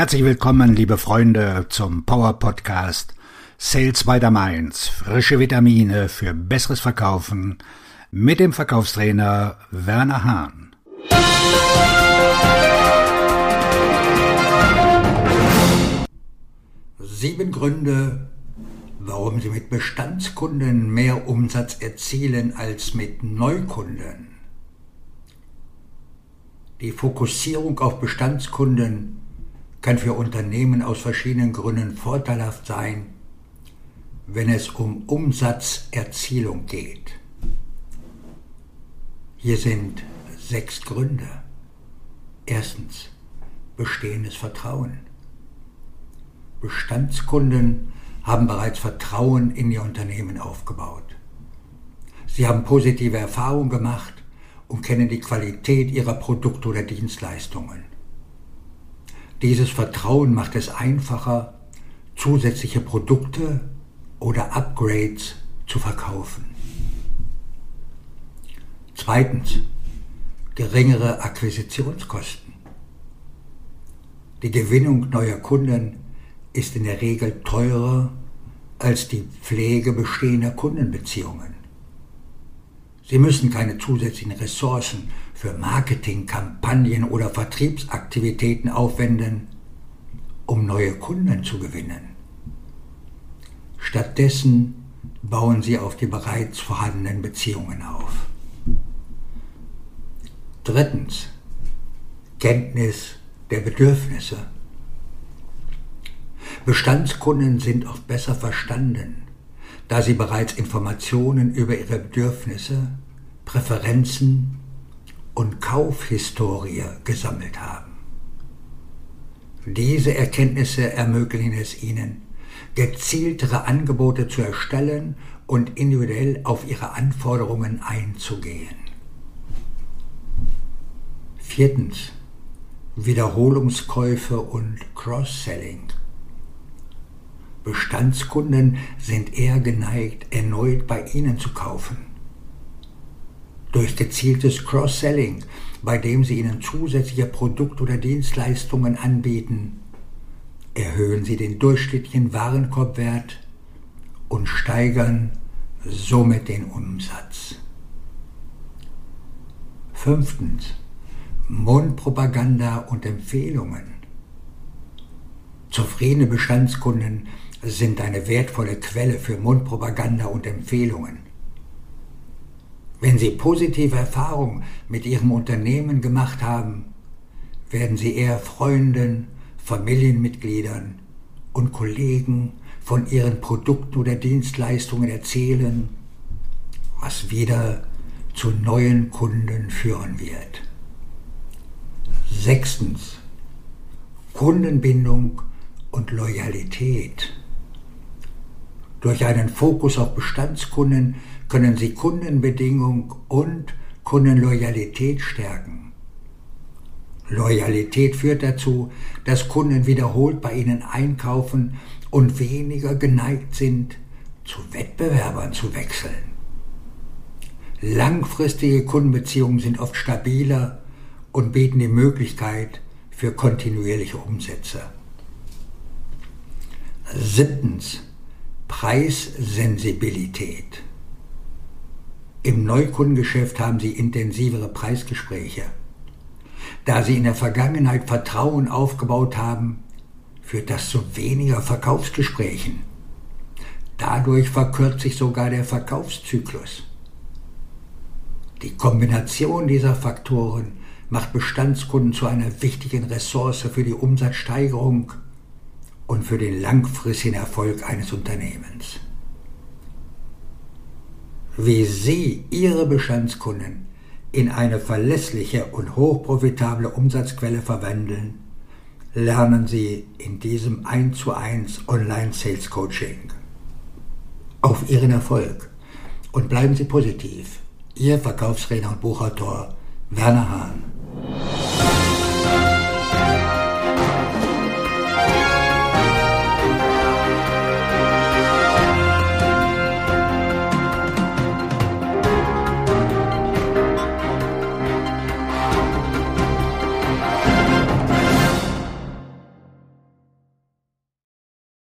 Herzlich willkommen, liebe Freunde, zum Power Podcast Sales by the Mainz. Frische Vitamine für besseres Verkaufen mit dem Verkaufstrainer Werner Hahn. Sieben Gründe, warum Sie mit Bestandskunden mehr Umsatz erzielen als mit Neukunden. Die Fokussierung auf Bestandskunden kann für Unternehmen aus verschiedenen Gründen vorteilhaft sein, wenn es um Umsatzerzielung geht. Hier sind sechs Gründe. Erstens, bestehendes Vertrauen. Bestandskunden haben bereits Vertrauen in ihr Unternehmen aufgebaut. Sie haben positive Erfahrungen gemacht und kennen die Qualität ihrer Produkte oder Dienstleistungen. Dieses Vertrauen macht es einfacher, zusätzliche Produkte oder Upgrades zu verkaufen. Zweitens, geringere Akquisitionskosten. Die Gewinnung neuer Kunden ist in der Regel teurer als die Pflege bestehender Kundenbeziehungen. Sie müssen keine zusätzlichen Ressourcen für Marketingkampagnen oder Vertriebsaktivitäten aufwenden, um neue Kunden zu gewinnen. Stattdessen bauen sie auf die bereits vorhandenen Beziehungen auf. Drittens. Kenntnis der Bedürfnisse. Bestandskunden sind oft besser verstanden da sie bereits Informationen über ihre Bedürfnisse, Präferenzen und Kaufhistorie gesammelt haben. Diese Erkenntnisse ermöglichen es ihnen, gezieltere Angebote zu erstellen und individuell auf ihre Anforderungen einzugehen. Viertens. Wiederholungskäufe und Cross-Selling. Bestandskunden sind eher geneigt, erneut bei Ihnen zu kaufen. Durch gezieltes Cross-Selling, bei dem Sie Ihnen zusätzliche Produkte oder Dienstleistungen anbieten, erhöhen Sie den durchschnittlichen Warenkorbwert und steigern somit den Umsatz. Fünftens. Mundpropaganda und Empfehlungen. Zufriedene Bestandskunden sind eine wertvolle Quelle für Mundpropaganda und Empfehlungen. Wenn Sie positive Erfahrungen mit Ihrem Unternehmen gemacht haben, werden Sie eher Freunden, Familienmitgliedern und Kollegen von Ihren Produkten oder Dienstleistungen erzählen, was wieder zu neuen Kunden führen wird. Sechstens. Kundenbindung und Loyalität. Durch einen Fokus auf Bestandskunden können Sie Kundenbedingung und Kundenloyalität stärken. Loyalität führt dazu, dass Kunden wiederholt bei Ihnen einkaufen und weniger geneigt sind, zu Wettbewerbern zu wechseln. Langfristige Kundenbeziehungen sind oft stabiler und bieten die Möglichkeit für kontinuierliche Umsätze. Siebtens. Preissensibilität. Im Neukundengeschäft haben Sie intensivere Preisgespräche. Da Sie in der Vergangenheit Vertrauen aufgebaut haben, führt das zu weniger Verkaufsgesprächen. Dadurch verkürzt sich sogar der Verkaufszyklus. Die Kombination dieser Faktoren macht Bestandskunden zu einer wichtigen Ressource für die Umsatzsteigerung und für den langfristigen Erfolg eines Unternehmens. Wie Sie Ihre Bestandskunden in eine verlässliche und hochprofitable Umsatzquelle verwandeln, lernen Sie in diesem 1 zu 1 Online Sales Coaching. Auf Ihren Erfolg und bleiben Sie positiv. Ihr Verkaufsredner und Buchautor Werner Hahn.